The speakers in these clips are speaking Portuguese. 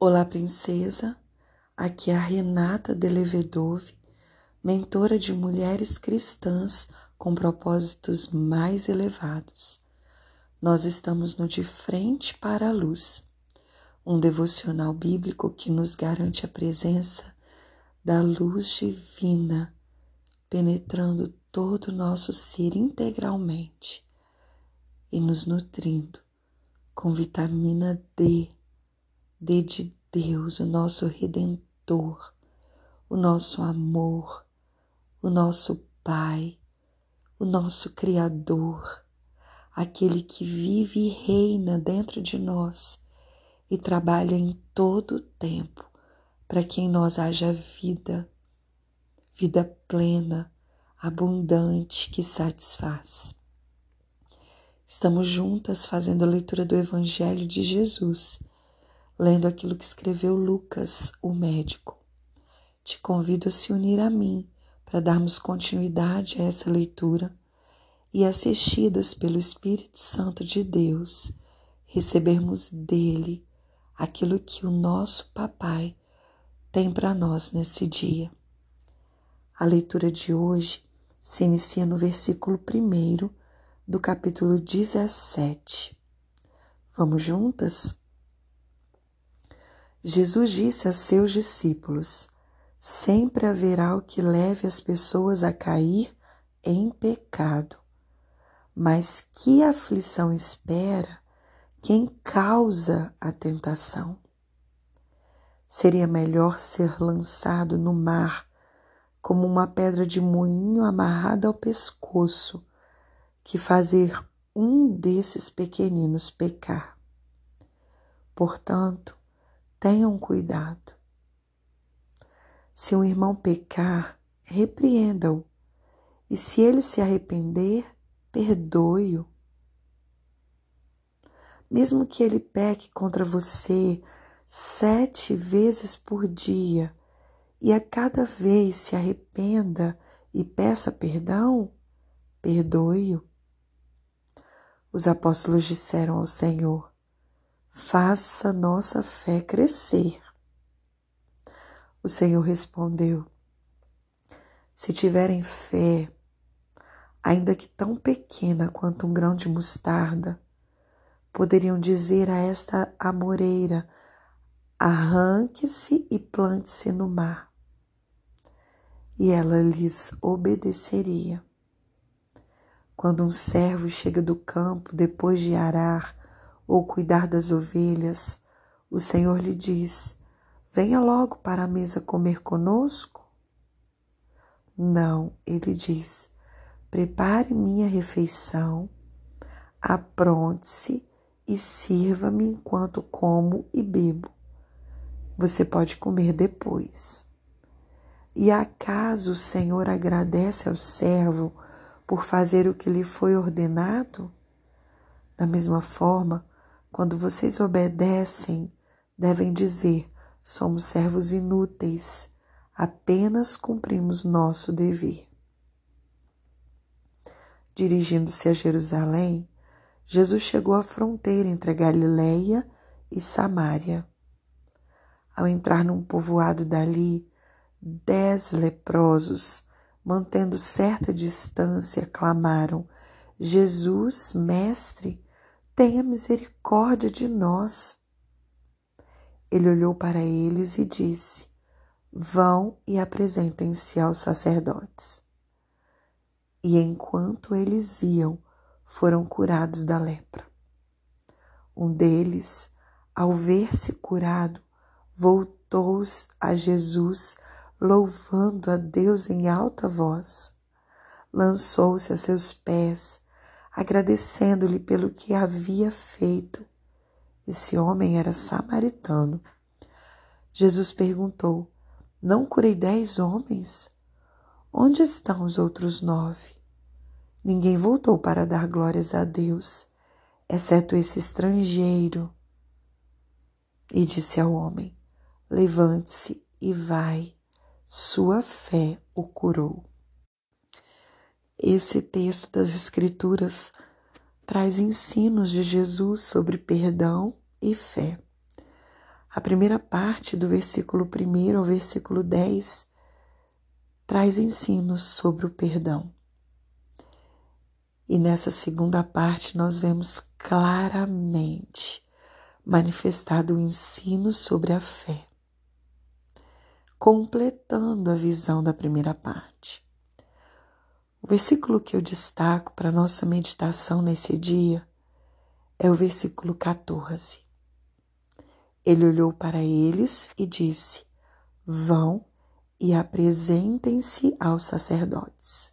Olá, princesa. Aqui é a Renata Delevedove, mentora de mulheres cristãs com propósitos mais elevados. Nós estamos no De Frente para a Luz, um devocional bíblico que nos garante a presença da luz divina penetrando todo o nosso ser integralmente e nos nutrindo com vitamina D dê de Deus, o nosso redentor, o nosso amor, o nosso Pai, o nosso Criador, aquele que vive e reina dentro de nós e trabalha em todo o tempo para que em nós haja vida, vida plena, abundante que satisfaz. Estamos juntas fazendo a leitura do Evangelho de Jesus lendo aquilo que escreveu Lucas, o médico. Te convido a se unir a mim para darmos continuidade a essa leitura e, assistidas pelo Espírito Santo de Deus, recebermos dele aquilo que o nosso Papai tem para nós nesse dia. A leitura de hoje se inicia no versículo 1 do capítulo 17. Vamos juntas? Jesus disse a seus discípulos: Sempre haverá o que leve as pessoas a cair em pecado. Mas que aflição espera quem causa a tentação? Seria melhor ser lançado no mar como uma pedra de moinho amarrada ao pescoço que fazer um desses pequeninos pecar. Portanto, Tenham cuidado. Se um irmão pecar, repreenda-o, e se ele se arrepender, perdoe-o. Mesmo que ele peque contra você sete vezes por dia e a cada vez se arrependa e peça perdão, perdoe-o. Os apóstolos disseram ao Senhor: faça nossa fé crescer. O Senhor respondeu: Se tiverem fé, ainda que tão pequena quanto um grão de mostarda, poderiam dizer a esta amoreira: arranque-se e plante-se no mar. E ela lhes obedeceria. Quando um servo chega do campo depois de arar ou cuidar das ovelhas, o Senhor lhe diz: Venha logo para a mesa comer conosco? Não, ele diz: Prepare minha refeição, apronte-se e sirva-me enquanto como e bebo. Você pode comer depois. E acaso o Senhor agradece ao servo por fazer o que lhe foi ordenado? Da mesma forma, quando vocês obedecem, devem dizer: somos servos inúteis, apenas cumprimos nosso dever. Dirigindo-se a Jerusalém, Jesus chegou à fronteira entre a Galileia e Samaria. Ao entrar num povoado dali, dez leprosos, mantendo certa distância, clamaram: Jesus, Mestre, tenha misericórdia de nós. Ele olhou para eles e disse: Vão e apresentem-se aos sacerdotes. E enquanto eles iam, foram curados da lepra. Um deles, ao ver-se curado, voltou a Jesus, louvando a Deus em alta voz. Lançou-se a seus pés agradecendo-lhe pelo que havia feito. Esse homem era samaritano. Jesus perguntou: Não curei dez homens? Onde estão os outros nove? Ninguém voltou para dar glórias a Deus, exceto esse estrangeiro. E disse ao homem: Levante-se e vai, sua fé o curou. Esse texto das Escrituras traz ensinos de Jesus sobre perdão e fé. A primeira parte do versículo 1 ao versículo 10 traz ensinos sobre o perdão. E nessa segunda parte nós vemos claramente manifestado o ensino sobre a fé, completando a visão da primeira parte. O versículo que eu destaco para nossa meditação nesse dia é o versículo 14. Ele olhou para eles e disse: Vão e apresentem-se aos sacerdotes.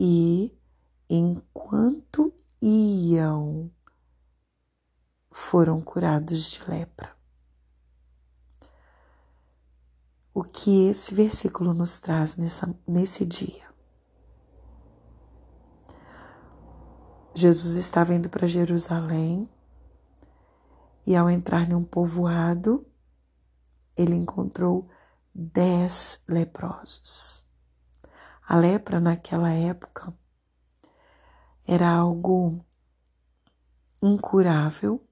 E, enquanto iam, foram curados de lepra. O que esse versículo nos traz nessa, nesse dia? Jesus estava indo para Jerusalém e, ao entrar em um povoado, ele encontrou dez leprosos. A lepra naquela época era algo incurável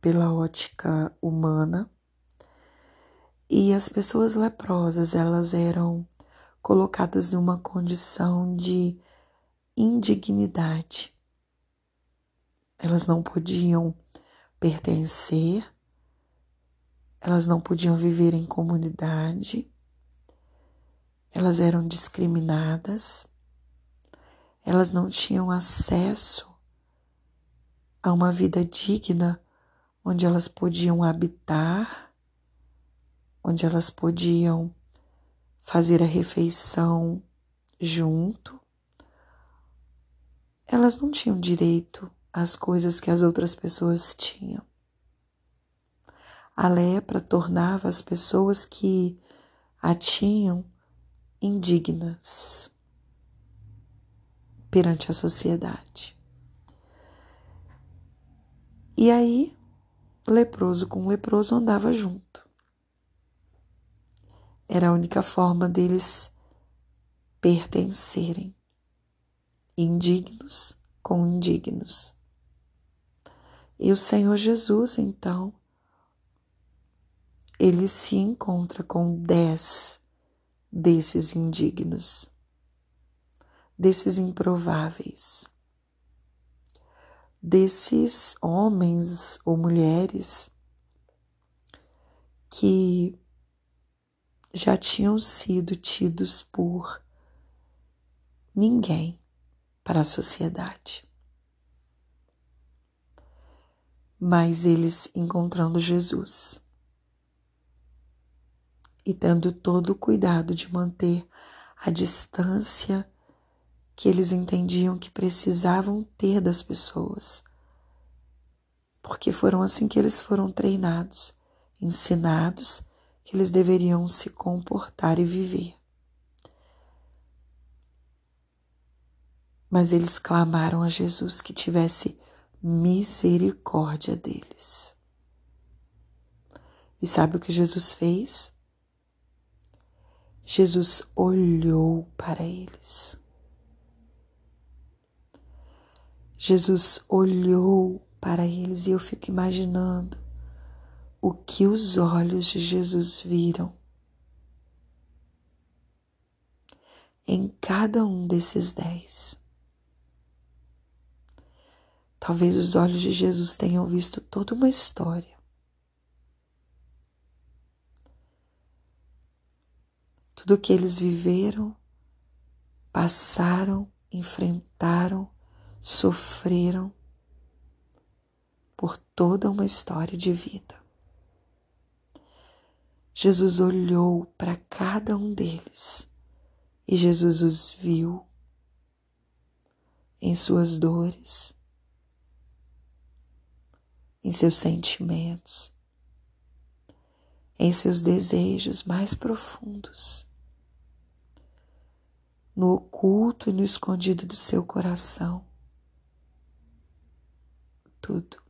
pela ótica humana e as pessoas leprosas elas eram colocadas em uma condição de indignidade. Elas não podiam pertencer elas não podiam viver em comunidade, elas eram discriminadas, elas não tinham acesso a uma vida digna onde elas podiam habitar, onde elas podiam fazer a refeição junto. Elas não tinham direito às coisas que as outras pessoas tinham. A lepra tornava as pessoas que a tinham indignas perante a sociedade. E aí, leproso com leproso andava junto. Era a única forma deles pertencerem, indignos com indignos. E o Senhor Jesus, então, ele se encontra com dez desses indignos, desses improváveis, desses homens ou mulheres que já tinham sido tidos por ninguém para a sociedade. Mas eles encontrando Jesus e tendo todo o cuidado de manter a distância que eles entendiam que precisavam ter das pessoas. Porque foram assim que eles foram treinados, ensinados que eles deveriam se comportar e viver. Mas eles clamaram a Jesus que tivesse misericórdia deles. E sabe o que Jesus fez? Jesus olhou para eles. Jesus olhou para eles e eu fico imaginando o que os olhos de Jesus viram em cada um desses dez. Talvez os olhos de Jesus tenham visto toda uma história tudo que eles viveram, passaram, enfrentaram, sofreram por toda uma história de vida. Jesus olhou para cada um deles e Jesus os viu em suas dores, em seus sentimentos, em seus desejos mais profundos no oculto e no escondido do seu coração. Tudo.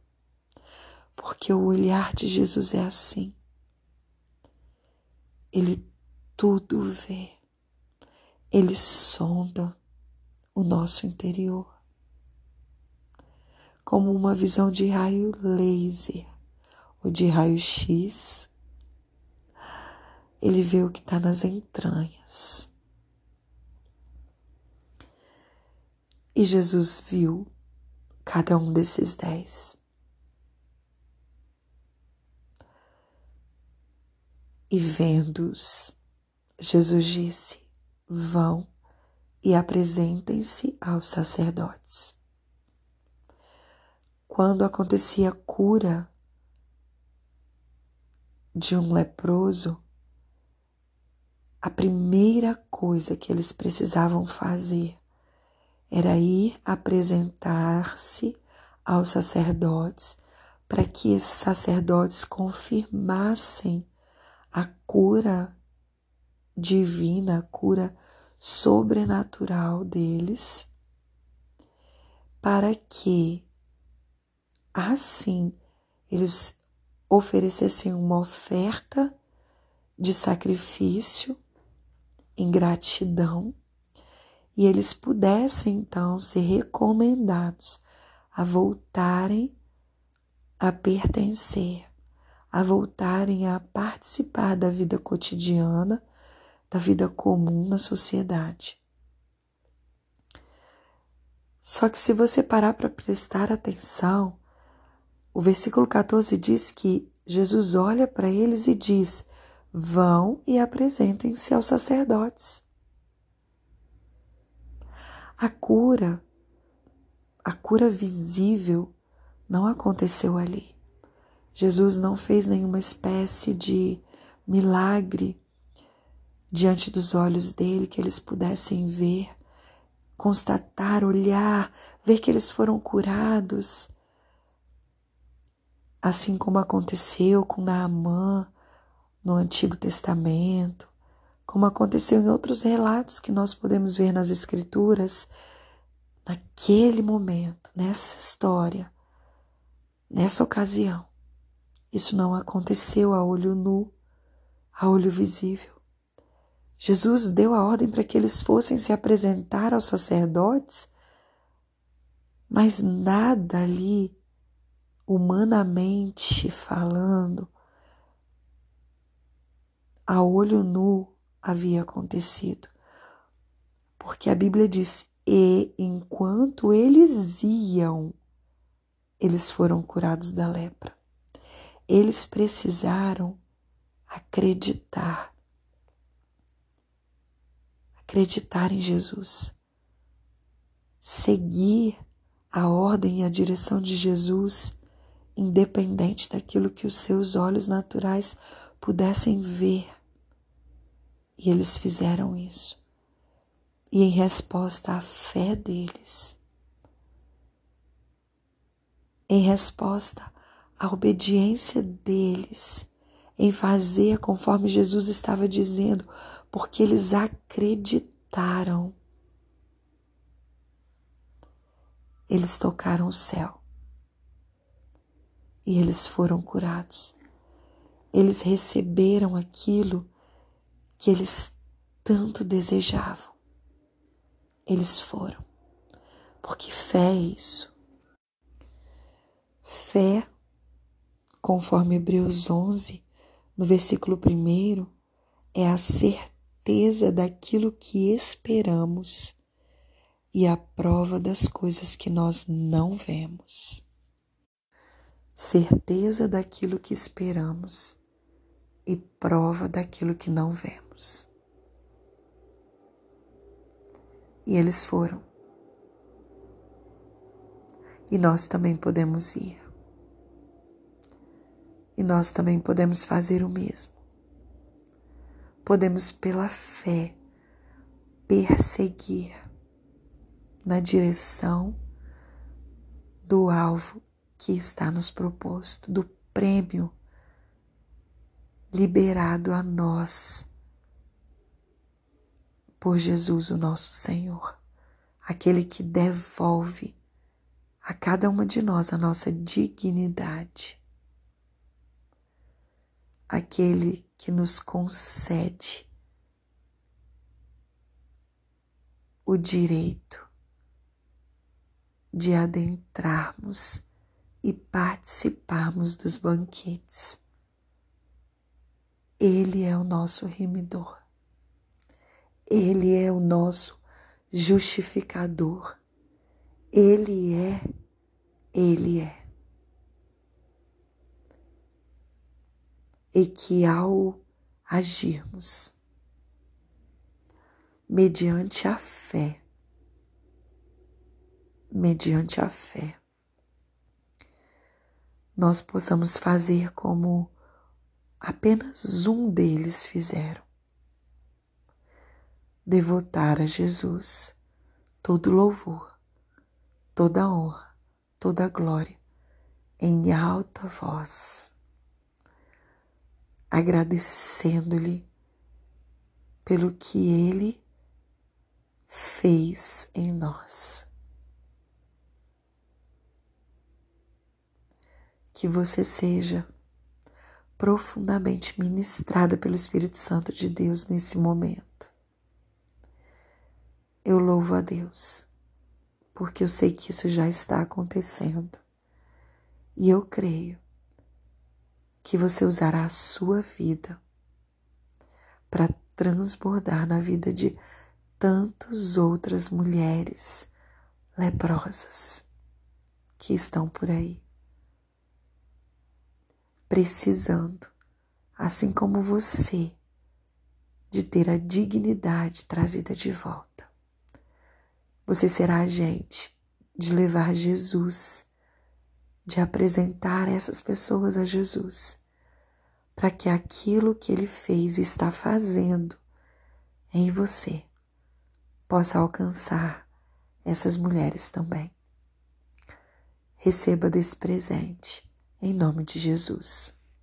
Porque o olhar de Jesus é assim. Ele tudo vê. Ele sonda o nosso interior. Como uma visão de raio laser, o de raio-x, ele vê o que está nas entranhas. E Jesus viu cada um desses dez. E vendo-os, Jesus disse: Vão e apresentem-se aos sacerdotes. Quando acontecia a cura de um leproso, a primeira coisa que eles precisavam fazer era ir apresentar-se aos sacerdotes para que esses sacerdotes confirmassem a cura divina, a cura sobrenatural deles, para que assim eles oferecessem uma oferta de sacrifício em gratidão e eles pudessem então ser recomendados a voltarem a pertencer, a voltarem a participar da vida cotidiana, da vida comum na sociedade. Só que se você parar para prestar atenção, o versículo 14 diz que Jesus olha para eles e diz: Vão e apresentem-se aos sacerdotes. A cura, a cura visível, não aconteceu ali. Jesus não fez nenhuma espécie de milagre diante dos olhos dele que eles pudessem ver, constatar, olhar, ver que eles foram curados. Assim como aconteceu com Naamã no Antigo Testamento, como aconteceu em outros relatos que nós podemos ver nas Escrituras, naquele momento, nessa história, nessa ocasião, isso não aconteceu a olho nu, a olho visível. Jesus deu a ordem para que eles fossem se apresentar aos sacerdotes, mas nada ali, humanamente falando, a olho nu, havia acontecido. Porque a Bíblia diz: e enquanto eles iam, eles foram curados da lepra. Eles precisaram acreditar. Acreditar em Jesus. Seguir a ordem e a direção de Jesus, independente daquilo que os seus olhos naturais pudessem ver. E eles fizeram isso. E em resposta à fé deles, em resposta à obediência deles, em fazer conforme Jesus estava dizendo, porque eles acreditaram. Eles tocaram o céu e eles foram curados. Eles receberam aquilo que eles tanto desejavam. Eles foram. Porque fé é isso. Fé, conforme Hebreus 11, no versículo 1, é a certeza daquilo que esperamos e a prova das coisas que nós não vemos. Certeza daquilo que esperamos e prova daquilo que não vemos. E eles foram. E nós também podemos ir. E nós também podemos fazer o mesmo. Podemos, pela fé, perseguir na direção do alvo que está nos proposto, do prêmio liberado a nós por Jesus, o nosso Senhor, aquele que devolve a cada uma de nós a nossa dignidade, aquele que nos concede o direito de adentrarmos e participarmos dos banquetes. Ele é o nosso remidor. Ele é o nosso justificador. Ele é, Ele é. E que ao agirmos mediante a fé, mediante a fé, nós possamos fazer como apenas um deles fizeram. Devotar a Jesus todo louvor, toda honra, toda glória, em alta voz, agradecendo-lhe pelo que ele fez em nós. Que você seja profundamente ministrada pelo Espírito Santo de Deus nesse momento. Eu louvo a Deus, porque eu sei que isso já está acontecendo. E eu creio que você usará a sua vida para transbordar na vida de tantas outras mulheres leprosas que estão por aí precisando, assim como você, de ter a dignidade trazida de volta. Você será agente de levar Jesus, de apresentar essas pessoas a Jesus, para que aquilo que ele fez e está fazendo em você possa alcançar essas mulheres também. Receba desse presente em nome de Jesus.